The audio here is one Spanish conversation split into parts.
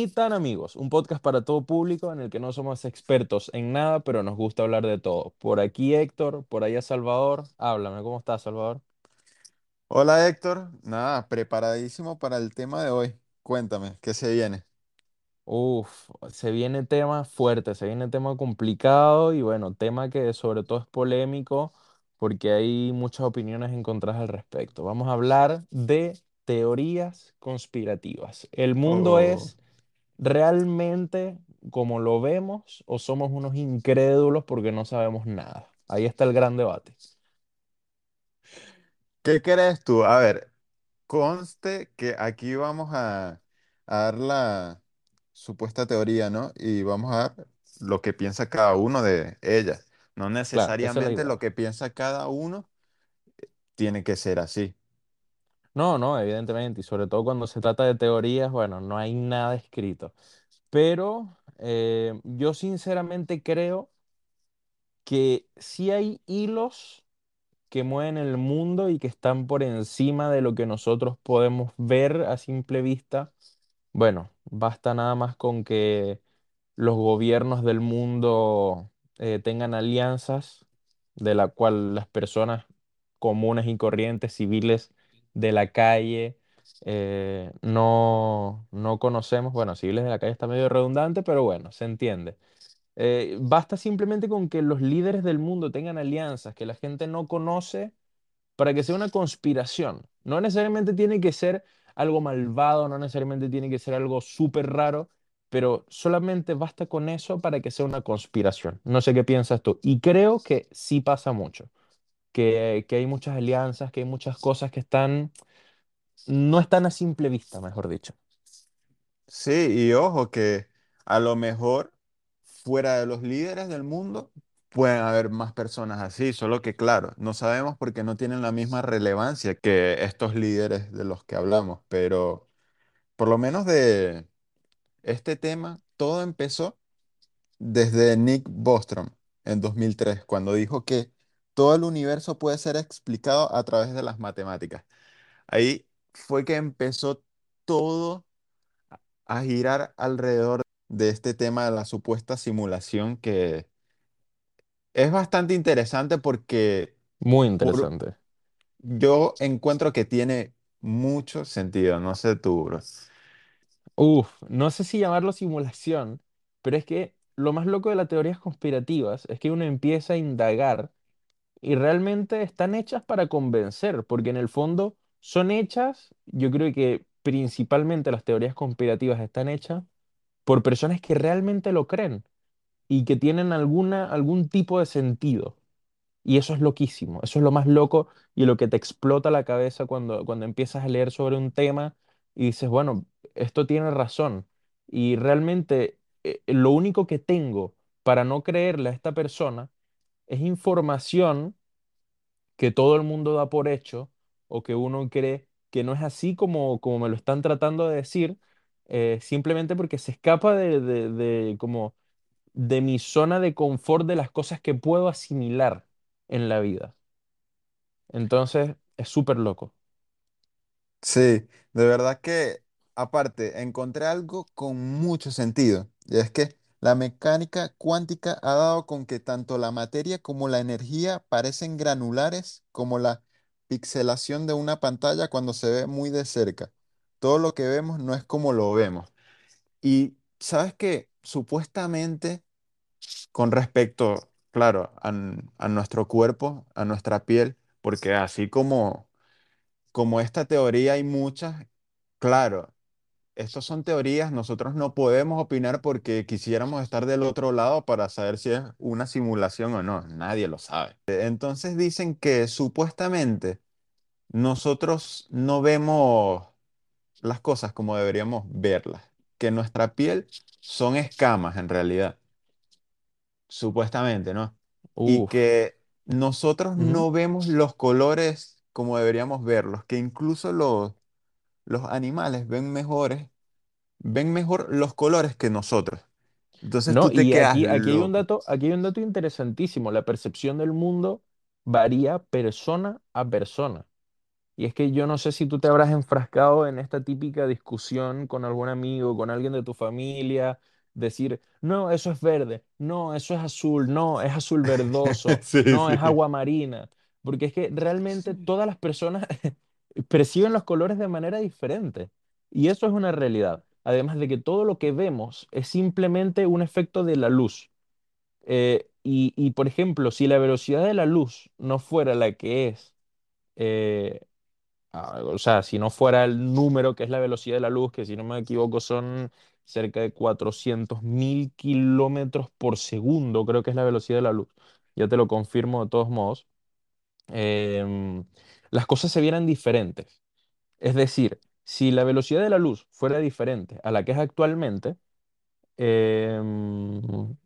Ni tan amigos, un podcast para todo público en el que no somos expertos en nada, pero nos gusta hablar de todo. Por aquí Héctor, por allá Salvador. Háblame, ¿cómo estás, Salvador? Hola Héctor, nada, preparadísimo para el tema de hoy. Cuéntame, ¿qué se viene? Uf, se viene tema fuerte, se viene tema complicado y bueno, tema que sobre todo es polémico porque hay muchas opiniones encontradas al respecto. Vamos a hablar de teorías conspirativas. ¿El mundo Oh, es realmente como lo vemos o somos unos incrédulos porque no sabemos nada? Ahí está el gran debate. ¿qué crees tú? A ver, conste que aquí vamos a, a dar la supuesta teoría, ¿no? Y vamos a dar lo que piensa cada uno de ellas. No Claro, esa es la necesariamente idea. lo que piensa cada uno tiene que ser así. No, no, evidentemente, y sobre todo cuando se trata de teorías, bueno, no hay nada escrito. Pero eh, yo sinceramente creo que sí hay hilos que mueven el mundo y que están por encima de lo que nosotros podemos ver a simple vista. Bueno, basta nada más con que los gobiernos del mundo eh, tengan alianzas de la cual las personas comunes y corrientes, civiles de la calle, eh, no, no conocemos. Bueno, civiles de la calle está medio redundante, pero bueno, se entiende. Eh, basta simplemente con que los líderes del mundo tengan alianzas que la gente no conoce para que sea una conspiración. No necesariamente tiene que ser algo malvado, no necesariamente tiene que ser algo súper raro, pero solamente basta con eso para que sea una conspiración. No sé qué piensas tú. Y creo que sí pasa mucho, que, que hay muchas alianzas, que hay muchas cosas que están, no están a simple vista, mejor dicho. Sí, y ojo que a lo mejor fuera de los líderes del mundo pueden haber más personas así, solo que claro, no sabemos porque no tienen la misma relevancia que estos líderes de los que hablamos, pero por lo menos de este tema, todo empezó desde Nick Bostrom en 2003, cuando dijo que todo el universo puede ser explicado a través de las matemáticas. Ahí fue que empezó todo a girar alrededor de este tema de la supuesta simulación que es bastante interesante porque Muy por, interesante. yo encuentro que tiene mucho sentido, no sé tú, bro. Uf, no sé si llamarlo simulación, pero es que lo más loco de las teorías conspirativas es que uno empieza a indagar y realmente están hechas para convencer, porque en el fondo son hechas, yo creo que principalmente las teorías conspirativas están hechas por personas que realmente lo creen y que tienen alguna, algún tipo de sentido. Y eso es loquísimo, eso es lo más loco y lo que te explota la cabeza cuando, cuando empiezas a leer sobre un tema y dices, bueno, esto tiene razón. Y realmente eh, lo único que tengo para no creerle a esta persona es información que todo el mundo da por hecho o que uno cree que no es así como, como me lo están tratando de decir, eh, simplemente porque se escapa de, de, como de mi zona de confort de las cosas que puedo asimilar en la vida. Entonces, es súper loco. Sí, de verdad que aparte encontré algo con mucho sentido, y es que la mecánica cuántica ha dado con que tanto la materia como la energía parecen granulares como la pixelación de una pantalla cuando se ve muy de cerca. Todo lo que vemos no es como lo vemos. Y sabes que supuestamente con respecto, claro, a, nuestro cuerpo, a nuestra piel, porque así como, como esta teoría hay muchas, claro, estas son teorías, nosotros no podemos opinar porque quisiéramos estar del otro lado para saber si es una simulación o no, nadie lo sabe. Entonces dicen que supuestamente nosotros no vemos las cosas como deberíamos verlas, que nuestra piel son escamas en realidad. supuestamente, ¿no? Y que nosotros no vemos los colores como deberíamos verlos, que incluso los, los animales ven mejores, ven mejor los colores que nosotros. Entonces No, tú te y quedas aquí, aquí hay un loco. dato, aquí hay un dato interesantísimo. La percepción del mundo varía persona a persona. Y es que yo no sé si tú te habrás enfrascado en esta típica discusión con algún amigo, con alguien de tu familia, decir, no, eso es verde, no, eso es azul, no, es azul verdoso, Sí, no, es sí. agua marina. Porque es que realmente todas las personas perciben los colores de manera diferente. Y eso es una realidad. Además de que todo lo que vemos es simplemente un efecto de la luz. Eh, y, y, por ejemplo, si la velocidad de la luz no fuera la que es, eh, ah, o sea, si no fuera el número que es la velocidad de la luz, que si no me equivoco son cerca de cuatrocientos mil kilómetros por segundo, creo que es la velocidad de la luz. Ya te lo confirmo de todos modos. em, las cosas se vieran diferentes. Es decir, si la velocidad de la luz fuera diferente a la que es actualmente, em,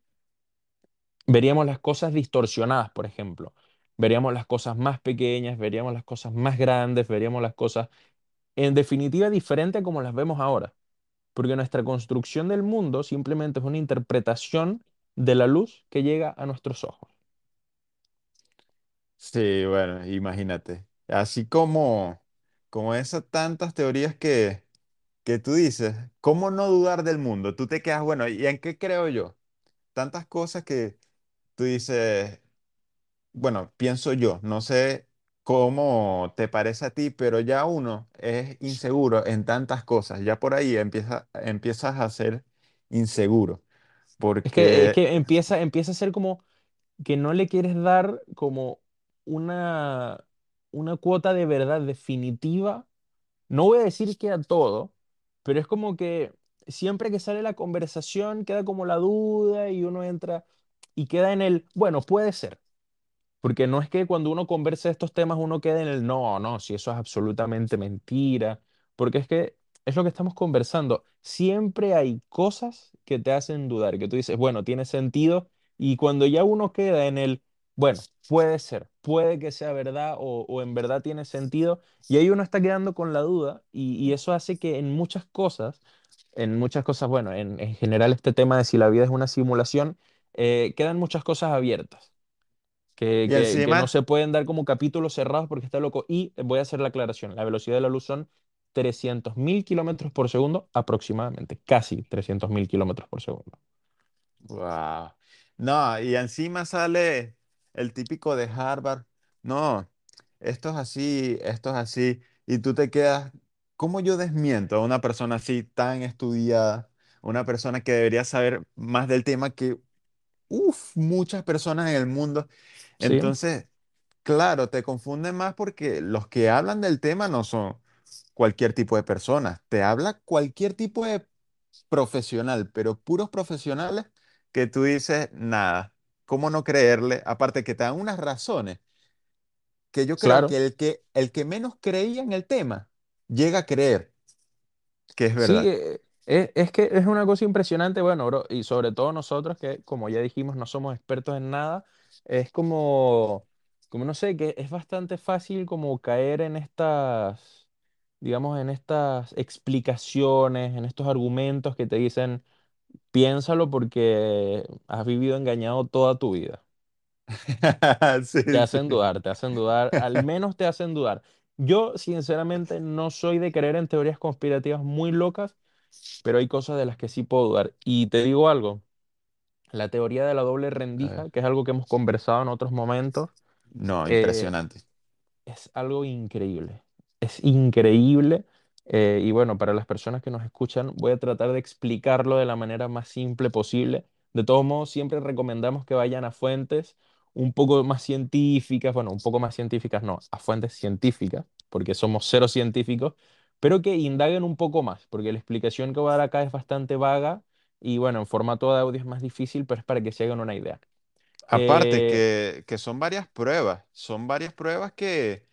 veríamos las cosas distorsionadas, por ejemplo. Veríamos las cosas más pequeñas, veríamos las cosas más grandes, veríamos las cosas, en definitiva, diferente a como las vemos ahora. Porque nuestra construcción del mundo simplemente es una interpretación de la luz que llega a nuestros ojos. Sí, bueno, imagínate. Así como, como esas tantas teorías que, que tú dices, ¿cómo no dudar del mundo? Tú te quedas, bueno, ¿y en qué creo yo? Tantas cosas que tú dices, bueno, pienso yo, no sé cómo te parece a ti, pero ya uno es inseguro en tantas cosas, ya por ahí empieza, empiezas a ser inseguro, Es que, es porque que empieza, empieza a ser como que no le quieres dar como una, una cuota de verdad definitiva No voy a decir que a todo, pero es como que siempre que sale la conversación queda como la duda y uno entra y queda en el, bueno, puede ser. Porque no es que cuando uno conversa estos temas uno quede en el no, no, si eso es absolutamente mentira. Porque es que es lo que estamos conversando. Siempre hay cosas que te hacen dudar, que tú dices, bueno, tiene sentido. Y cuando ya uno queda en el, bueno, puede ser, puede que sea verdad o, o en verdad tiene sentido, y ahí uno está quedando con la duda y, y eso hace que en muchas cosas, en muchas cosas, bueno, en, en general este tema de si la vida es una simulación, eh, quedan muchas cosas abiertas que, y que- que no se pueden dar como capítulos cerrados porque está loco. Y voy a hacer la aclaración, la velocidad de la luz son trescientos mil kilómetros por segundo aproximadamente, casi trescientos mil kilómetros por segundo. Wow. No, y encima sale el típico de Harvard. No, esto es así, esto es así. Y tú te quedas, ¿cómo yo desmiento a una persona así tan estudiada? Una persona que debería saber más del tema que, uff, muchas personas en el mundo. Sí, Entonces, claro, te confunden más porque los que hablan del tema no son cualquier tipo de personas. Te habla cualquier tipo de profesional, pero puros profesionales que tú dices, nada, ¿cómo no creerle? Aparte que te dan unas razones que yo creo claro. que el que, el que menos creía en el tema llega a creer que es Sí, verdad. eh, es, es que es una cosa impresionante, bueno, bro, y sobre todo nosotros que, como ya dijimos, no somos expertos en nada, es como, como no sé, que es bastante fácil como caer en estas, digamos, en estas explicaciones, en estos argumentos que te dicen, piénsalo porque has vivido engañado toda tu vida. Te hacen dudar, te hacen dudar, al menos te hacen dudar. Yo, sinceramente, no soy de creer en teorías conspirativas muy locas pero hay cosas de las que sí puedo dudar. Y te digo algo, la teoría de la doble rendija, que es algo que hemos conversado en otros momentos, No, eh, impresionante. es algo increíble. Es increíble. Eh, y bueno, para las personas que nos escuchan, voy a tratar de explicarlo de la manera más simple posible. De todos modos, siempre recomendamos que vayan a fuentes un poco más científicas, bueno, un poco más científicas, no, a fuentes científicas, porque somos cero científicos, pero que indaguen un poco más, porque la explicación que voy a dar acá es bastante vaga y bueno, en formato de audio es más difícil, pero es para que se hagan una idea. Aparte Eh, que, que son varias pruebas, son varias pruebas que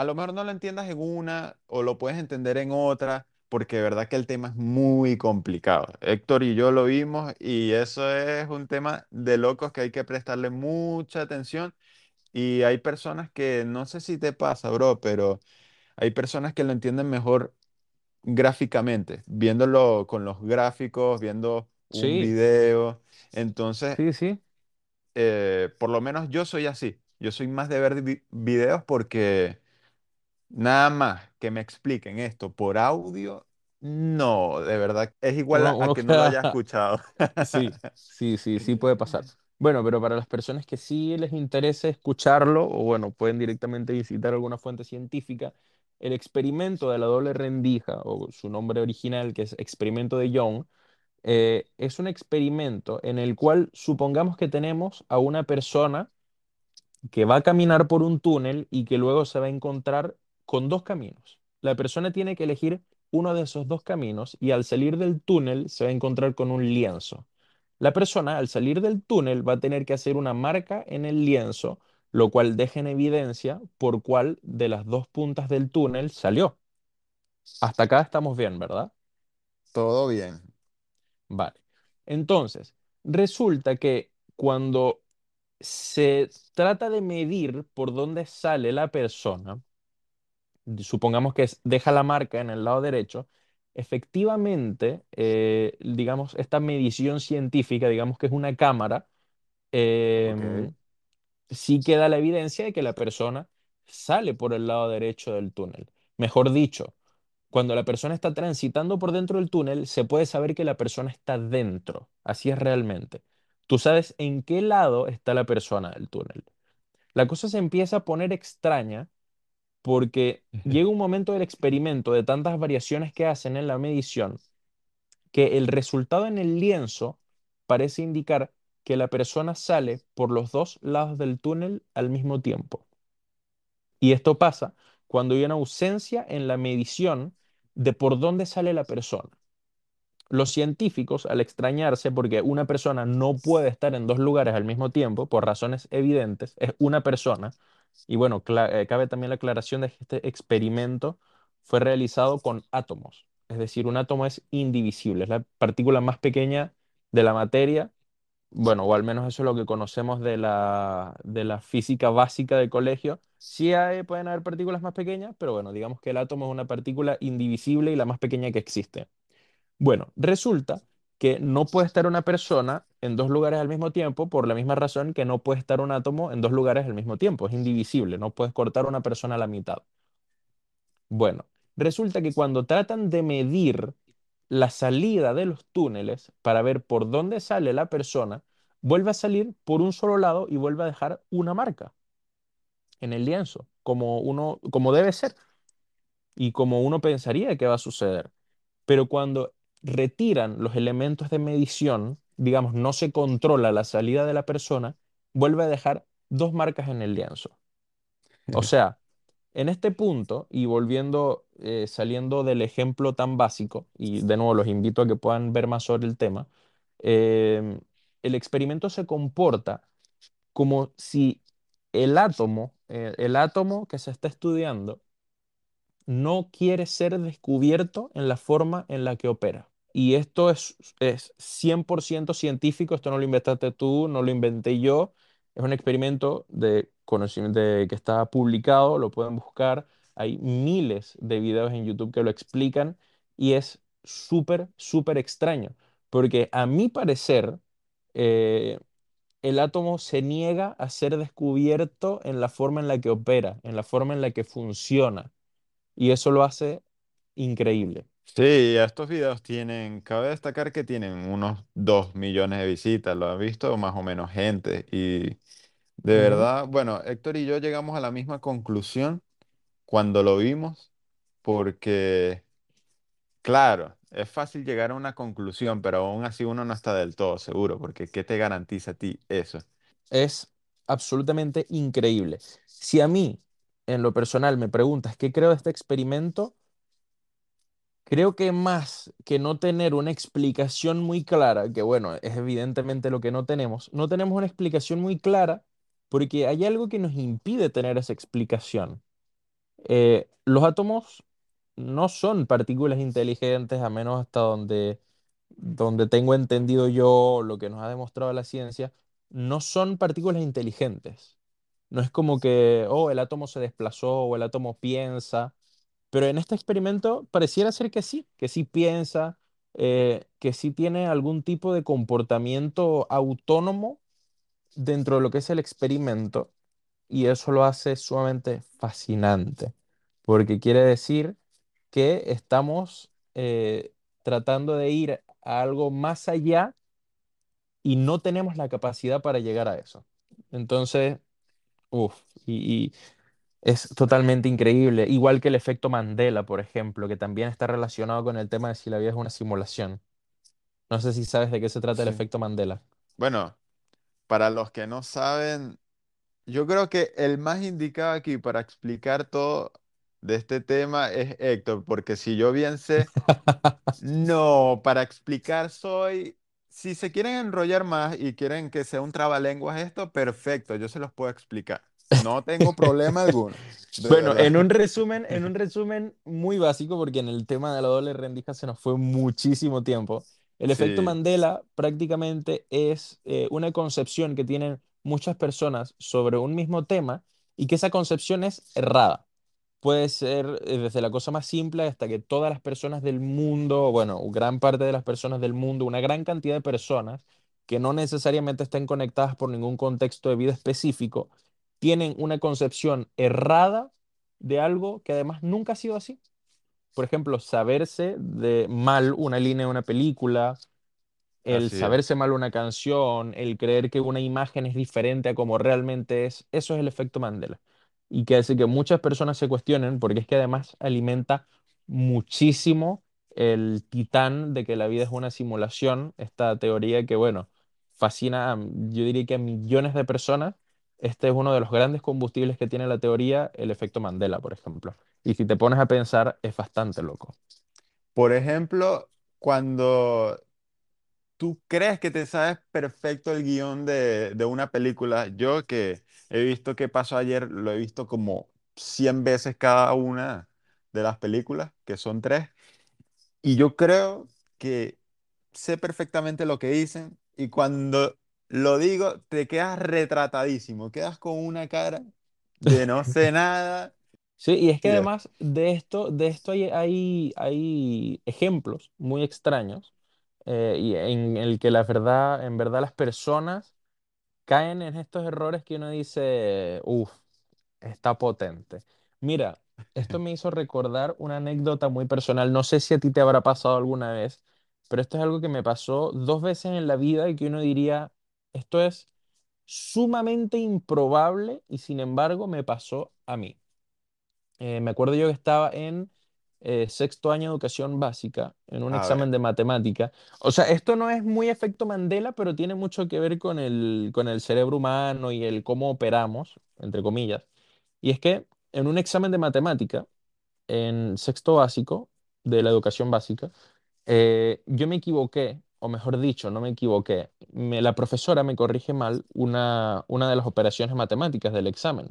a lo mejor no lo entiendas en una o lo puedes entender en otra, porque de verdad que el tema es muy complicado. Héctor y yo lo vimos y eso es un tema de locos que hay que prestarle mucha atención. Y hay personas que, no sé si te pasa, bro, pero hay personas que lo entienden mejor gráficamente, viéndolo con los gráficos, viendo un sí, video. Entonces, sí, sí. eh, por lo menos yo soy así. Yo soy más de ver vi- videos porque Nada más que me expliquen esto por audio, no, de verdad, es igual Uno, a, que no lo haya escuchado. sí, sí, sí, sí puede pasar. Bueno, pero para las personas que sí les interese escucharlo, o bueno, pueden directamente visitar alguna fuente científica, el experimento de la doble rendija, o su nombre original, que es experimento de Young, eh, es un experimento en el cual supongamos que tenemos a una persona que va a caminar por un túnel y que luego se va a encontrar con dos caminos. La persona tiene que elegir uno de esos dos caminos y al salir del túnel se va a encontrar con un lienzo. La persona al salir del túnel va a tener que hacer una marca en el lienzo, lo cual deja en evidencia por cuál de las dos puntas del túnel salió. Hasta acá estamos bien, ¿verdad? Todo bien. Vale. Entonces, resulta que cuando se trata de medir por dónde sale la persona, supongamos que deja la marca en el lado derecho, efectivamente, eh, digamos, esta medición científica, digamos que es una cámara, em, sí queda la evidencia de que la persona sale por el lado derecho del túnel. Mejor dicho, cuando la persona está transitando por dentro del túnel, se puede saber que la persona está dentro. Así es realmente. Tú sabes en qué lado está la persona del túnel. La cosa se empieza a poner extraña porque llega un momento del experimento de tantas variaciones que hacen en la medición que el resultado en el lienzo parece indicar que la persona sale por los dos lados del túnel al mismo tiempo. Y esto pasa cuando hay una ausencia en la medición de por dónde sale la persona. Los científicos, al extrañarse porque una persona no puede estar en dos lugares al mismo tiempo, por razones evidentes, es una persona, y bueno, eh, cabe también la aclaración de que este experimento fue realizado con átomos, es decir, un átomo es indivisible, es la partícula más pequeña de la materia, bueno, o al menos eso es lo que conocemos de la, de la física básica del colegio. Sí pueden haber partículas más pequeñas, pero bueno, digamos que el átomo es una partícula indivisible y la más pequeña que existe. Bueno, resulta que no puede estar una persona en dos lugares al mismo tiempo por la misma razón que no puede estar un átomo en dos lugares al mismo tiempo. Es indivisible, no puedes cortar una persona a la mitad. Bueno, resulta que cuando tratan de medir la salida de los túneles para ver por dónde sale la persona, vuelve a salir por un solo lado y vuelve a dejar una marca en el lienzo, como uno, como debe ser y como uno pensaría que va a suceder. Pero cuando retiran los elementos de medición, digamos, no se controla la salida de la persona, vuelve a dejar dos marcas en el lienzo. O sea, en este punto, y volviendo, eh, saliendo del ejemplo tan básico, y de nuevo los invito a que puedan ver más sobre el tema, eh, el experimento se comporta como si el átomo, eh, el átomo que se está estudiando, no quiere ser descubierto en la forma en la que opera. Y esto es, es 100% científico, esto no lo inventaste tú, no lo inventé yo, es un experimento de conocimiento que está publicado, lo pueden buscar, hay miles de videos en YouTube que lo explican y es súper, súper extraño, porque a mi parecer, eh, el átomo se niega a ser descubierto en la forma en la que opera, en la forma en la que funciona. Y eso lo hace increíble. Sí, estos videos tienen, cabe destacar que tienen unos 2 millones de visitas, lo ha visto más o menos gente. Y de Ujú. verdad, bueno, Héctor y yo llegamos a la misma conclusión cuando lo vimos, porque, claro, es fácil llegar a una conclusión, pero aún así uno no está del todo seguro, porque ¿qué te garantiza a ti eso? Es absolutamente increíble. Si a mí, en lo personal, me preguntas qué creo de este experimento, creo que más que no tener una explicación muy clara, que bueno, es evidentemente lo que no tenemos, no tenemos una explicación muy clara porque hay algo que nos impide tener esa explicación. Eh, los átomos no son partículas inteligentes, a menos hasta donde, donde tengo entendido yo lo que nos ha demostrado la ciencia, no son partículas inteligentes. No es como que, oh, el átomo se desplazó o el átomo piensa, pero en este experimento pareciera ser que sí, que sí piensa, eh, que sí tiene algún tipo de comportamiento autónomo dentro de lo que es el experimento y eso lo hace sumamente fascinante, porque quiere decir que estamos eh, tratando de ir a algo más allá y no tenemos la capacidad para llegar a eso. Entonces, uff, y, y es totalmente increíble. Igual que el efecto Mandela, por ejemplo, que también está relacionado con el tema de si la vida es una simulación. No sé si sabes de qué se trata el Sí. efecto Mandela. Bueno, para los que no saben, yo creo que el más indicado aquí para explicar todo de este tema es Héctor, porque si yo bien sé, no, para explicar soy, si se quieren enrollar más y quieren que sea un trabalenguas esto, perfecto, yo se los puedo explicar. No tengo problema alguno, Bueno, verdad. en un resumen, en un resumen muy básico, porque en el tema de la doble rendija se nos fue muchísimo tiempo. El efecto Mandela prácticamente es eh, una concepción que tienen muchas personas sobre un mismo tema y que esa concepción es errada. Puede ser eh, desde la cosa más simple hasta que todas las personas del mundo, bueno, gran parte de las personas del mundo, una gran cantidad de personas que no necesariamente estén conectadas por ningún contexto de vida específico, tienen una concepción errada de algo que además nunca ha sido así. Por ejemplo, saberse de mal una línea de una película, el así es. saberse mal una canción, el creer que una imagen es diferente a como realmente es, eso es el efecto Mandela. Y que hace que muchas personas se cuestionen, porque es que además alimenta muchísimo el titán de que la vida es una simulación, esta teoría que, bueno, fascina, a, yo diría que a millones de personas. Este es uno de los grandes combustibles que tiene la teoría, el efecto Mandela, por ejemplo. Y si te pones a pensar, es bastante loco. Por ejemplo, cuando tú crees que te sabes perfecto el guion de, de una película, yo que he visto qué pasó ayer, lo he visto como 100 veces cada una de las películas, que son tres, y yo creo que sé perfectamente lo que dicen, y cuando lo digo, te quedas retratadísimo, quedas con una cara de no sé nada. Sí, y es que además de esto, de esto hay, hay, hay ejemplos muy extraños eh, y en el que la verdad, en verdad las personas caen en estos errores que uno dice, uff, está potente. Mira, esto me hizo recordar una anécdota muy personal. No sé si a ti te habrá pasado alguna vez, pero esto es algo que me pasó dos veces en la vida y que uno diría, esto es sumamente improbable y sin embargo me pasó a mí. Eh, me acuerdo yo que estaba en eh, sexto año de educación básica, en un A examen ver, de matemática. O sea, esto no es muy efecto Mandela, pero tiene mucho que ver con el, con el cerebro humano y el cómo operamos, entre comillas. Y es que en un examen de matemática, en sexto básico, de la educación básica, eh, yo me equivoqué, o mejor dicho, no me equivoqué. Me- la profesora me corrige mal una, una de las operaciones matemáticas del examen.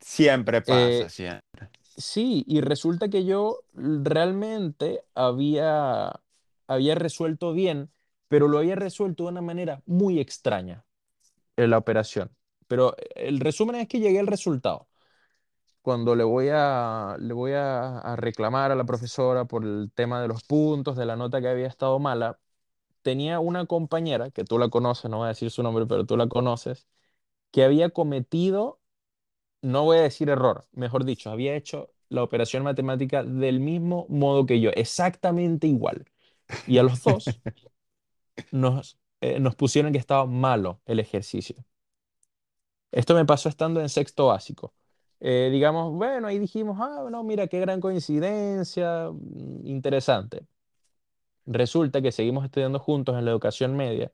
siempre pasa, Eh, siempre. Sí, y resulta que yo realmente había, había resuelto bien, pero lo había resuelto de una manera muy extraña en la operación. Pero el resumen es que llegué al resultado. Cuando le voy a, le voy a, a reclamar a la profesora por el tema de los puntos, de la nota que había estado mala, tenía una compañera, que tú la conoces, no voy a decir su nombre, pero tú la conoces, que había cometido no voy a decir error, mejor dicho, había hecho la operación matemática del mismo modo que yo, exactamente igual. Y a los dos nos, eh, nos pusieron que estaba malo el ejercicio. Esto me pasó estando en sexto básico. Eh, digamos, bueno, ahí dijimos, ah, no, mira, qué gran coincidencia, mm, interesante. Resulta que seguimos estudiando juntos en la educación media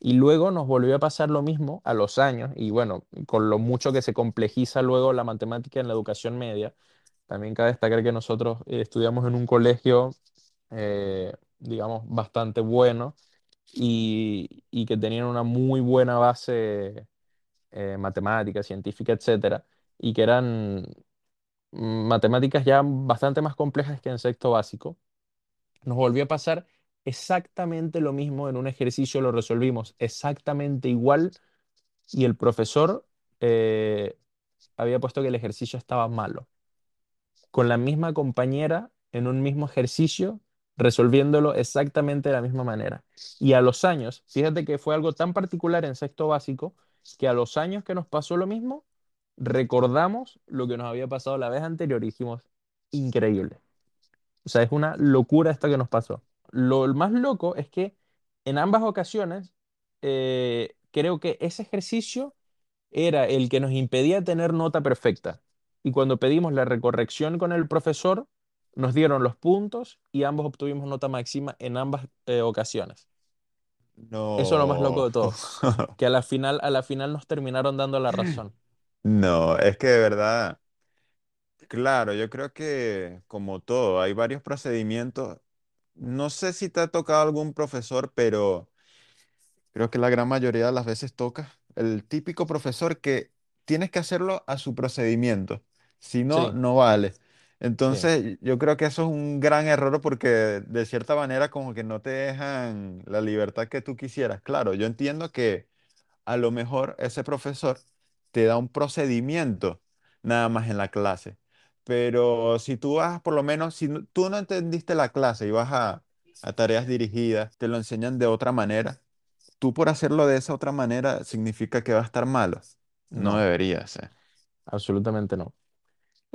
y luego nos volvió a pasar lo mismo a los años y bueno, con lo mucho que se complejiza luego la matemática en la educación media También cabe destacar que nosotros eh, estudiamos en un colegio, eh, digamos, bastante bueno y, que tenían una muy buena base eh, matemática, científica, etcétera, y que eran matemáticas ya bastante más complejas que en sexto básico. Nos volvió a pasar exactamente lo mismo en un ejercicio, lo resolvimos exactamente igual y el profesor eh, había puesto que el ejercicio estaba malo. con la misma compañera en un mismo ejercicio, resolviéndolo exactamente de la misma manera. Y a los años, fíjate que fue algo tan particular en sexto básico, que a los años que nos pasó lo mismo, recordamos lo que nos había pasado la vez anterior y dijimos, increíble. O sea, es una locura esto que nos pasó. Lo más loco es que en ambas ocasiones eh, creo que ese ejercicio era el que nos impedía tener nota perfecta. Y cuando pedimos la recorrección con el profesor, nos dieron los puntos y ambos obtuvimos nota máxima en ambas eh, ocasiones. Eso es lo más loco No. de todo, que a la final, a la final nos terminaron dando la razón. No, es que de verdad, claro, yo creo que como todo, hay varios procedimientos. No sé si te ha tocado algún profesor, pero creo que la gran mayoría de las veces toca el típico profesor que tienes que hacerlo a su procedimiento, si no, Sí, no vale. sí, Entonces, yo creo que eso es un gran error porque de cierta manera como que no te dejan la libertad que tú quisieras. Claro, yo entiendo que a lo mejor ese profesor te da un procedimiento nada más en la clase. Pero si tú vas, por lo menos, si no- tú no entendiste la clase y vas a, a tareas dirigidas, te lo enseñan de otra manera, tú por hacerlo de esa otra manera significa que va a estar malo. No no, debería ser. absolutamente no.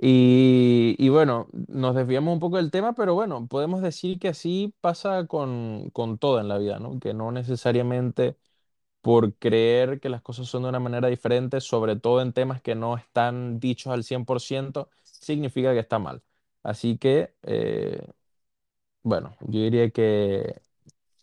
Y, y bueno, nos desviamos un poco del tema, pero bueno, podemos decir que así pasa con, con todo en la vida, ¿no? Que no necesariamente por creer que las cosas son de una manera diferente, sobre todo en temas que no están dichos al 100%, significa que está mal. Así que, eh, bueno, yo diría que,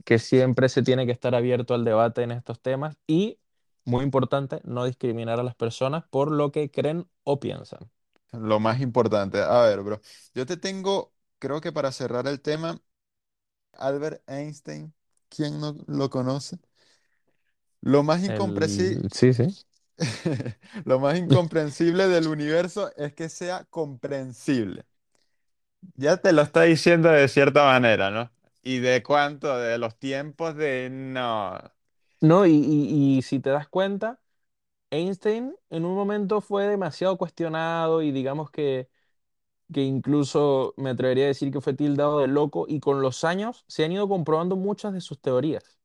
que siempre se tiene que estar abierto al debate en estos temas y, muy importante, no discriminar a las personas por lo que creen o piensan. Lo más importante. A ver, bro, yo te tengo, creo que para cerrar el tema, Albert Einstein, ¿quién no lo conoce? Lo más incomprensible El... Sí, sí. Lo más incomprensible del universo es que sea comprensible. Ya te lo está diciendo de cierta manera, ¿no? ¿Y de cuánto? De los tiempos de... No. No, y, y y si te das cuenta, Einstein en un momento fue demasiado cuestionado y digamos que que incluso me atrevería a decir que fue tildado de loco y con los años se han ido comprobando muchas de sus teorías.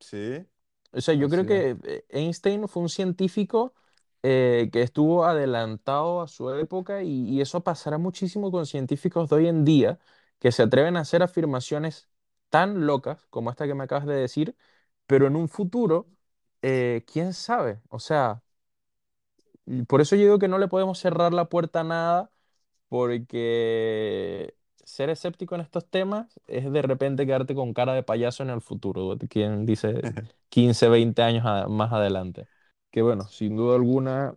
Sí, O sea, yo creo así es. que eh, Einstein fue un científico eh, que estuvo adelantado a su época y, y eso pasará muchísimo con científicos de hoy en día que se atreven a hacer afirmaciones tan locas como esta que me acabas de decir, pero en un futuro, eh, quién sabe. O sea, y por eso yo digo que no le podemos cerrar la puerta a nada porque ser escéptico en estos temas es de repente quedarte con cara de payaso en el futuro, quien dice 15 20 años a- más adelante. Que bueno, sin duda alguna,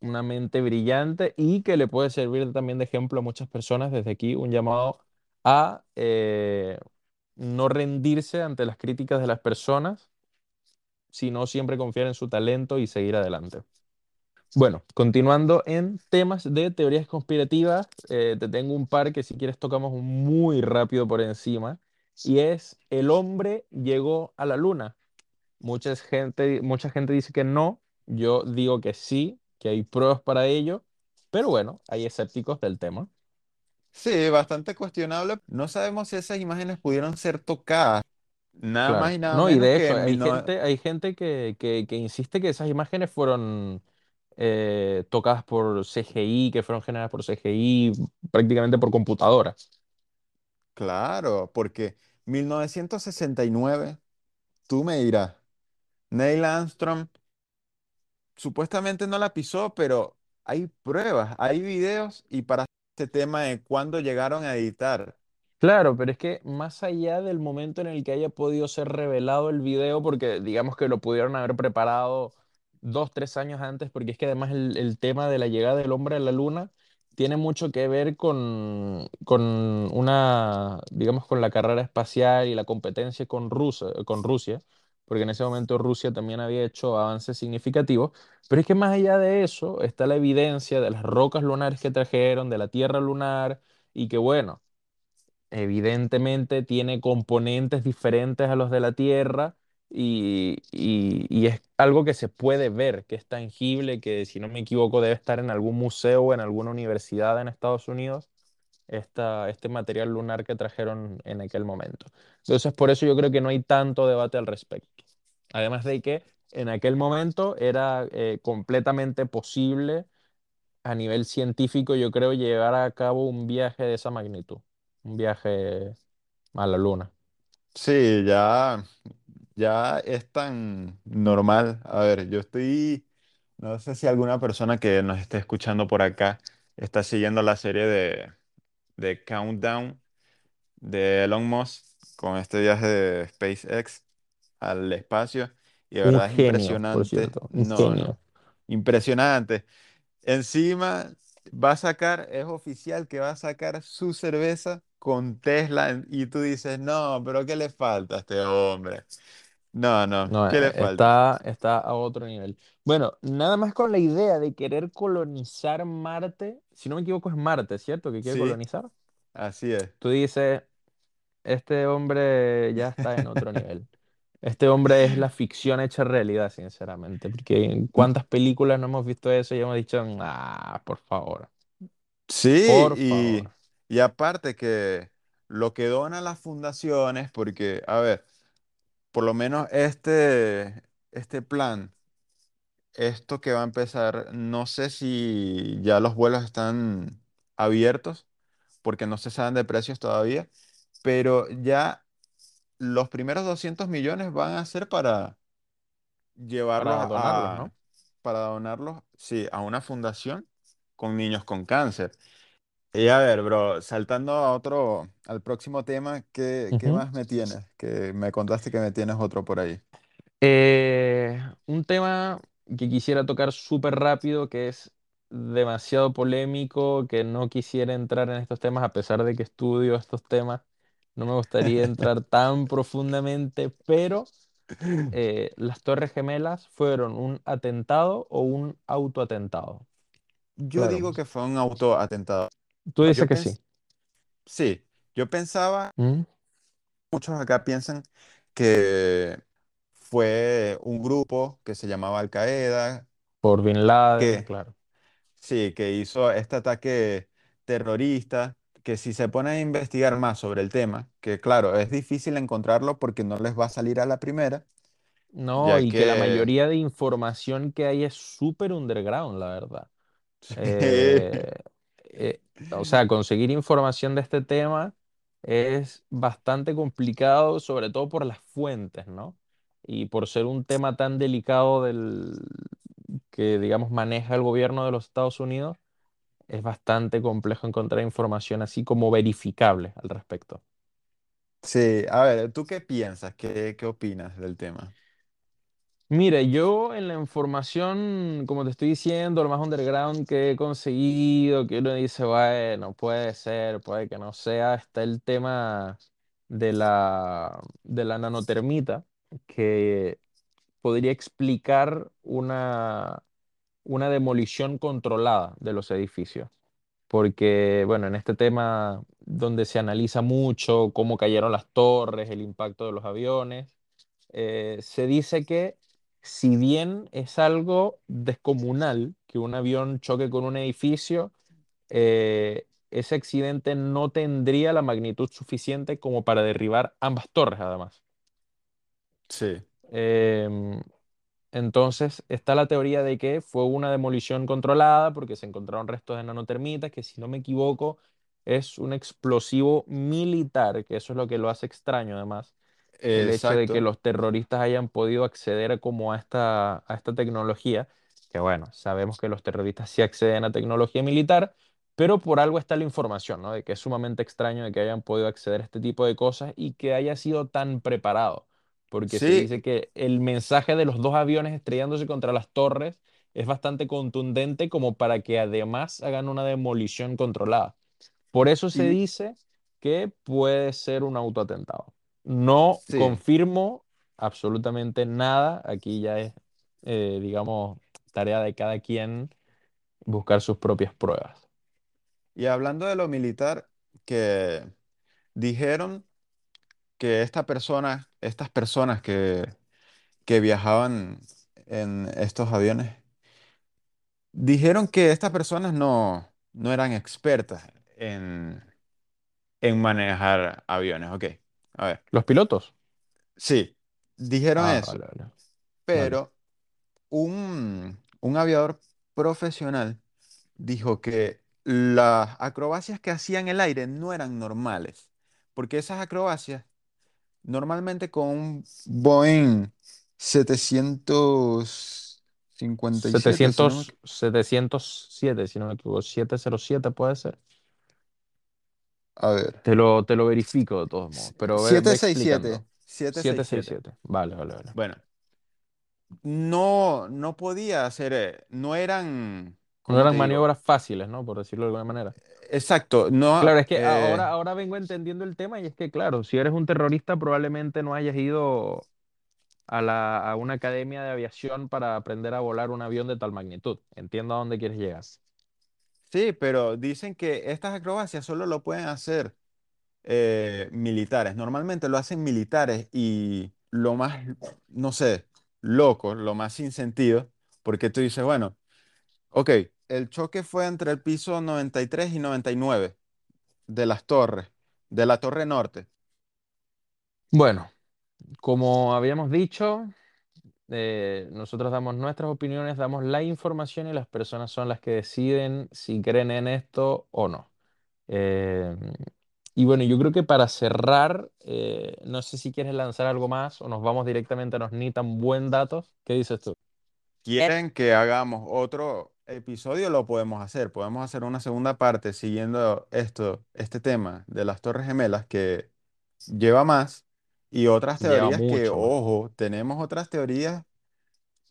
una mente brillante y que le puede servir también de ejemplo a muchas personas. Desde aquí, un llamado a eh, no rendirse ante las críticas de las personas, sino siempre confiar en su talento y seguir adelante. Bueno, continuando en temas de teorías conspirativas, eh, te tengo un par que si quieres tocamos muy rápido por encima, y es el hombre llegó a la luna. Mucha gente, mucha gente dice que no, yo digo que sí, que hay pruebas para ello, pero bueno, hay escépticos del tema. Sí, bastante cuestionable. No sabemos si esas imágenes pudieron ser tocadas. Nada más y nada no, y menos de que hecho en hay 19... gente, hay gente que, que, que insiste que esas imágenes fueron eh, tocadas por CGI, que fueron generadas por CGI, prácticamente por computadora. Claro, porque 1969, tú me dirás, Neil Armstrong supuestamente no la pisó, pero hay pruebas, hay videos y para este tema de cuándo llegaron a editar. Claro, pero es que más allá del momento en el que haya podido ser revelado el video, porque digamos que lo pudieron haber preparado dos, tres años antes, porque es que además el, el tema de la llegada del hombre a la luna tiene mucho que ver con, con una, digamos, con la carrera espacial y la competencia con Rusia, con Rusia, porque en ese momento Rusia también había hecho avances significativos, pero es que más allá de eso está la evidencia de las rocas lunares que trajeron, de la Tierra lunar, y que bueno evidentemente tiene componentes diferentes a los de la Tierra y, y- y es algo que se puede ver, que es tangible, que si no me equivoco debe estar en algún museo o en alguna universidad en Estados Unidos, esta, este material lunar que trajeron en aquel momento. Entonces, por eso yo creo que no hay tanto debate al respecto. Además de que en aquel momento era eh, completamente posible a nivel científico, yo creo, llevar a cabo un viaje de esa magnitud, un viaje a la luna. Sí, ya, ya es tan normal. A ver, yo estoy, no sé si alguna persona que nos esté escuchando por acá está siguiendo la serie de, de Countdown de Elon Musk con este viaje de SpaceX al espacio. Y de Un verdad es genio, por impresionante. cierto, un No, genio. no. Impresionante. Encima va a sacar, es oficial que va a sacar su cerveza con Tesla en- y tú dices, no, pero ¿qué le falta a este hombre? No, no, No, ¿qué le eh, falta? está, está a otro nivel. Bueno, nada más con la idea de querer colonizar Marte, si no me equivoco es Marte, ¿cierto? Que quiere Sí, colonizar. así es. Tú dices, este hombre ya está en otro nivel. Este hombre es la ficción hecha realidad, sinceramente, porque en cuántas películas no hemos visto eso y hemos dicho, ah, por favor, Sí, por y, favor. y aparte que lo que donan las fundaciones, porque, a ver, por lo menos este, este plan, esto que va a empezar, no sé si ya los vuelos están abiertos, porque no se saben de precios todavía, pero ya los primeros 200 millones van a ser para llevarlos Para donarlos, a, ¿no? para donarlos, sí, a una fundación con niños con cáncer. Y a ver, bro, saltando a otro, al próximo tema, ¿qué, qué Ujú. más me tienes? Que me contaste que me tienes otro por ahí. Eh, un tema que quisiera tocar súper rápido, que es demasiado polémico, que no quisiera entrar en estos temas a pesar de que estudio estos temas. No me gustaría entrar tan profundamente, pero eh, las Torres Gemelas fueron un atentado o un autoatentado. Yo Claro, digo que fue un autoatentado. Tú dices Yo que sí. sí, yo pensaba, ¿Mm? muchos acá piensan que fue un grupo que se llamaba Al Qaeda, Por Bin Laden, que claro. sí, que hizo este ataque terrorista, que si se pone a investigar más sobre el tema, que claro, es difícil encontrarlo porque no les va a salir a la primera, No, ya y que la que mayoría de información que hay es súper underground, la verdad. sí, Eh, eh, o sea, conseguir información de este tema es bastante complicado, sobre todo por las fuentes, ¿no? Y por ser un tema tan delicado del que, digamos, maneja el gobierno de los Estados Unidos, es bastante complejo encontrar información así como verificable al respecto. sí, a ver, ¿tú qué piensas? ¿Qué, qué opinas del tema? Mire, yo en la información, como te estoy diciendo, lo más underground que he conseguido, que uno dice, bueno, puede ser, puede que no sea, está el tema de la, de la nanotermita, que podría explicar una, una demolición controlada de los edificios. Porque, bueno, en este tema donde se analiza mucho cómo cayeron las torres, el impacto de los aviones eh, se dice que si bien es algo descomunal que un avión choque con un edificio, eh, ese accidente no tendría la magnitud suficiente como para derribar ambas torres, además. Sí, Em, entonces está la teoría de que fue una demolición controlada porque se encontraron restos de nanotermitas, que si no me equivoco es un explosivo militar, que eso es lo que lo hace extraño además el hecho de que los terroristas hayan podido acceder como a esta, a esta tecnología, que bueno, sabemos que los terroristas sí acceden a tecnología militar, pero por algo está la información, ¿no? De que es sumamente extraño de que hayan podido acceder a este tipo de cosas y que haya sido tan preparado, porque se Sí, dice que el mensaje de los dos aviones estrellándose contra las torres es bastante contundente como para que además hagan una demolición controlada. Por eso se y dice que puede ser un autoatentado. No sí. confirmo absolutamente nada. Aquí ya es, eh, digamos, tarea de cada quien buscar sus propias pruebas. Y hablando de lo militar, que dijeron que esta persona, estas personas que, que viajaban en estos aviones, dijeron que estas personas no, no eran expertas en, en manejar aviones. Ok, a ver. ¿Los pilotos? Sí, dijeron Ah, eso, vale, vale. Vale. pero un, un aviador profesional dijo que las acrobacias que hacía en el aire no eran normales, porque esas acrobacias normalmente con un Boeing setecientos cincuenta y siete si no me setecientos setecientos siete si no me equivoco, 707 puede ser. A ver. Te lo, te lo verifico de todos modos, pero ve, ve setecientos sesenta y siete explicando. setecientos sesenta y siete 767. Vale, vale, vale. Bueno, no, no podía hacer, eh, no eran, No ¿cómo te eran digo? maniobras fáciles, ¿no? Por decirlo de alguna manera. Exacto, no, Claro, es que ahora, eh, ahora vengo entendiendo el tema y es que, claro, si eres un terrorista, probablemente no hayas ido a la, a una academia de aviación para aprender a volar un avión de tal magnitud. Entiendo a dónde quieres llegar. Sí, pero dicen que estas acrobacias solo lo pueden hacer eh, militares. Normalmente lo hacen militares y lo más, no sé, loco, lo más sin sentido, porque tú dices, bueno, ok, el choque fue entre el piso 93 y 99 de las torres, de la torre norte. Bueno, como habíamos dicho, eh, nosotros damos nuestras opiniones, damos la información y las personas son las que deciden si creen en esto o no. Eh, y bueno, yo creo que para cerrar, eh, no sé si quieres lanzar algo más o nos vamos directamente a los ni tan buen datos. ¿Qué dices tú? quieren que hagamos otro episodio, lo podemos hacer. Podemos hacer una segunda parte siguiendo esto, este tema de las Torres Gemelas que lleva más y otras Lleva teorías que, mucho ojo, tenemos otras teorías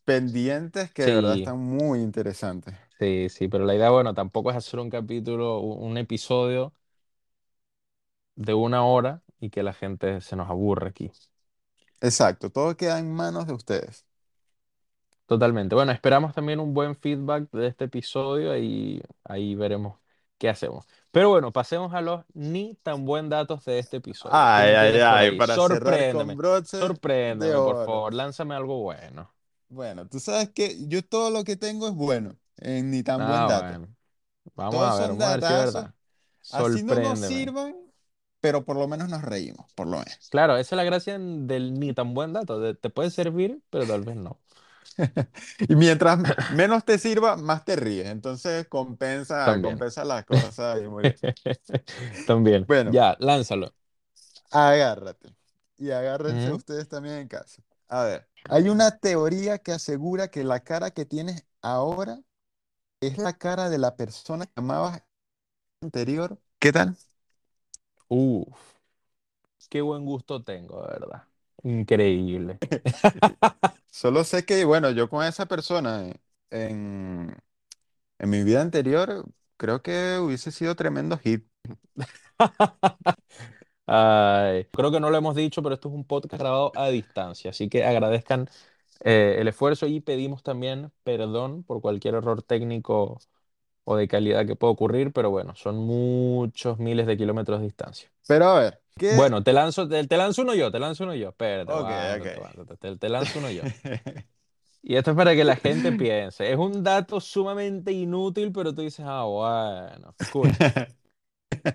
pendientes que de verdad Sí, están muy interesantes. sí, sí, pero la idea, bueno, tampoco es hacer un capítulo, un episodio de una hora y que la gente se nos aburre aquí. Exacto, todo queda en manos de ustedes. Totalmente. Bueno, esperamos también un buen feedback de este episodio y ahí veremos qué hacemos. Pero bueno, pasemos a los ni tan buen datos de este episodio. ¿Qué Ay, ay, ay, para cerrar con Sorpréndeme, sorpréndeme, por favor, lánzame algo bueno. Bueno, tú sabes que yo todo lo que tengo es bueno, en ni tan buen Ah, dato. bueno, vamos a ver, vamos a ver si es verdad. así no nos Sorpréndeme. sirvan, pero por lo menos nos reímos, por lo menos. Claro, esa es la gracia del ni tan buen dato. te puede servir, pero tal vez no. Y mientras menos te sirva, más te ríes. Entonces compensa, También. compensa las cosas y muy bien. También. Bueno, Ya, lánzalo. agárrate. Y agárrense ustedes también en casa. A ver, hay una teoría que asegura que la cara que tienes ahora es la cara de la persona que amabas anterior. ¿Qué tal? Uf, qué buen gusto tengo, de verdad. Increíble. Solo sé que, bueno, yo con esa persona en, en, mi vida anterior, creo que hubiese sido tremendo hit. Creo que no lo hemos dicho, pero esto es un podcast grabado a distancia, así que agradezcan eh, el esfuerzo y pedimos también perdón por cualquier error técnico o de calidad que pueda ocurrir, pero bueno, son muchos miles de kilómetros de distancia. Pero a ver, ¿qué? Bueno, te lanzo, te, te lanzo uno yo, te lanzo uno yo. Espérate, Ok, aguántate, ok. aguántate, te, te lanzo uno yo. Y esto es para que la gente piense. Es un dato sumamente inútil, pero tú dices, ah, bueno, escucha.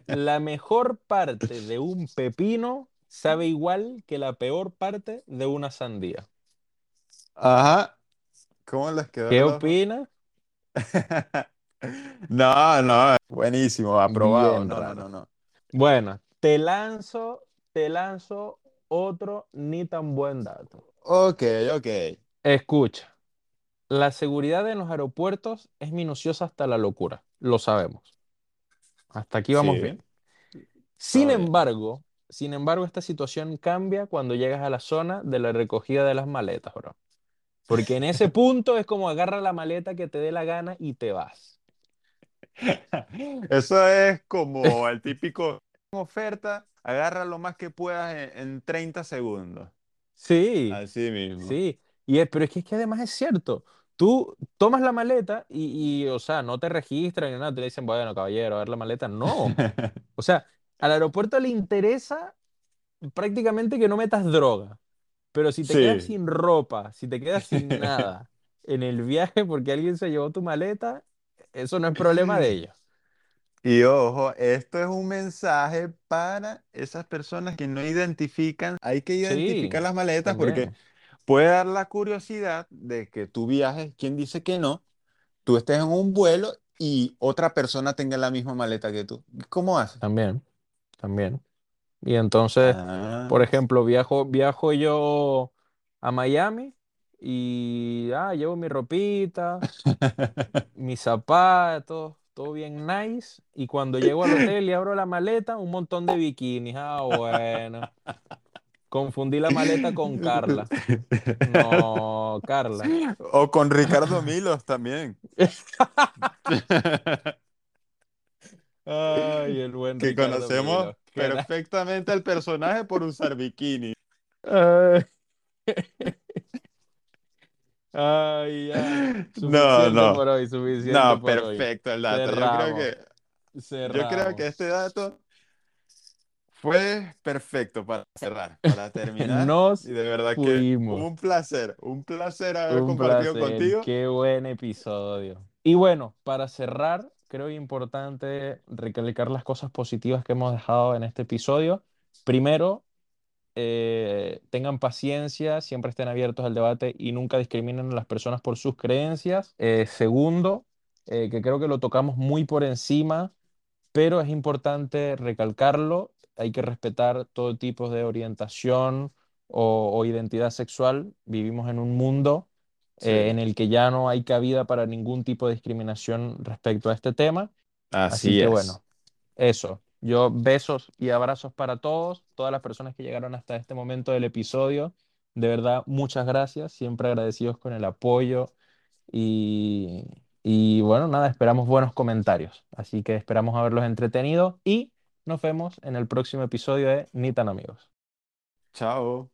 La mejor parte de un pepino sabe igual que la peor parte de una sandía. Ajá, ¿cómo les quedó ¿Qué el ojo? opinas? No, no, buenísimo, aprobado. Bien No, no, no, no. Bueno, te lanzo, te lanzo otro ni tan buen dato. Ok, ok. Escucha, la seguridad en los aeropuertos es minuciosa hasta la locura, lo sabemos. Hasta aquí vamos Sí, bien. Sin embargo, sin embargo, esta situación cambia cuando llegas a la zona de la recogida de las maletas, bro. Porque en ese punto es como agarra la maleta que te dé la gana y te vas. Eso es como el típico oferta, agarra lo más que puedas en, en 30 segundos. Sí, Así mismo. sí. Y es- pero es que, es que además es cierto. Tú tomas la maleta y, y, o sea, no te registran ni nada, te dicen, bueno, caballero, a ver la maleta. No. O sea, al aeropuerto le interesa prácticamente que no metas droga. Pero si te quedas sin ropa, si te quedas sin nada en el viaje porque alguien se llevó tu maleta, eso no es problema de ellos. Y ojo, esto es un mensaje para esas personas que no identifican. Hay que identificar Sí, las maletas porque puede dar la curiosidad de que tú viajes, ¿quién dice que no? Tú estés en un vuelo y otra persona tenga la misma maleta que tú. ¿Cómo haces? También, también. Y entonces, por Ah. ejemplo, viajo, viajo yo a Miami y ah, llevo mi ropita, mis zapatos, todo bien nice. Y cuando llego al hotel y abro la maleta, un montón de bikinis. Ah, bueno. Confundí la maleta con Carla. No, Carla. O con Ricardo Milos también. Ay, el buen Que Ricardo conocemos perfectamente al personaje por usar bikini. Ay, ay, ya. No, no. por hoy, suficiente No, por hoy. perfecto el dato. Yo creo Cerramos, que, yo creo que cerramos. este dato fue perfecto para cerrar, para terminar. Nos Y de verdad que fuimos. un placer, un placer haber Un compartido placer, contigo. qué buen episodio. Y bueno, para cerrar, creo importante recalcar las cosas positivas que hemos dejado en este episodio. Primero, eh, tengan paciencia, siempre estén abiertos al debate y nunca discriminen a las personas por sus creencias. Eh, segundo, eh, que creo que lo tocamos muy por encima, pero es importante recalcarlo. Hay que respetar todo tipo de orientación o, o identidad sexual. Vivimos en un mundo Sí, en el que ya no hay cabida para ningún tipo de discriminación respecto a este tema. Así así que es. bueno. Eso, yo besos y abrazos para todos, todas las personas que llegaron hasta este momento del episodio. De verdad, muchas gracias, siempre agradecidos con el apoyo y, y bueno, nada, esperamos buenos comentarios. Así que esperamos haberlos entretenido y nos vemos en el próximo episodio de Ni tan amigos. Chao.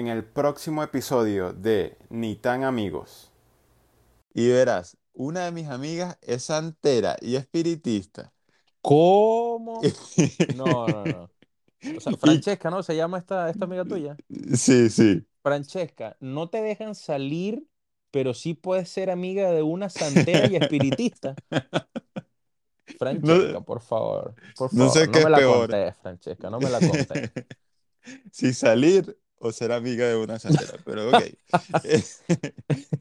En el próximo episodio de Ni tan amigos. Y verás, una de mis amigas es santera y espiritista. ¿Cómo? No, no, no. O sea, Francesca, ¿no? Se llama esta, esta amiga tuya. Sí, sí. Francesca, no te dejan salir, pero sí puedes ser amiga de una santera y espiritista. Francesca, No, por favor, por no favor, sé no qué me es la peor. contés, Francesca, no me la contés. Si salir o ser amiga de una santera, pero ok.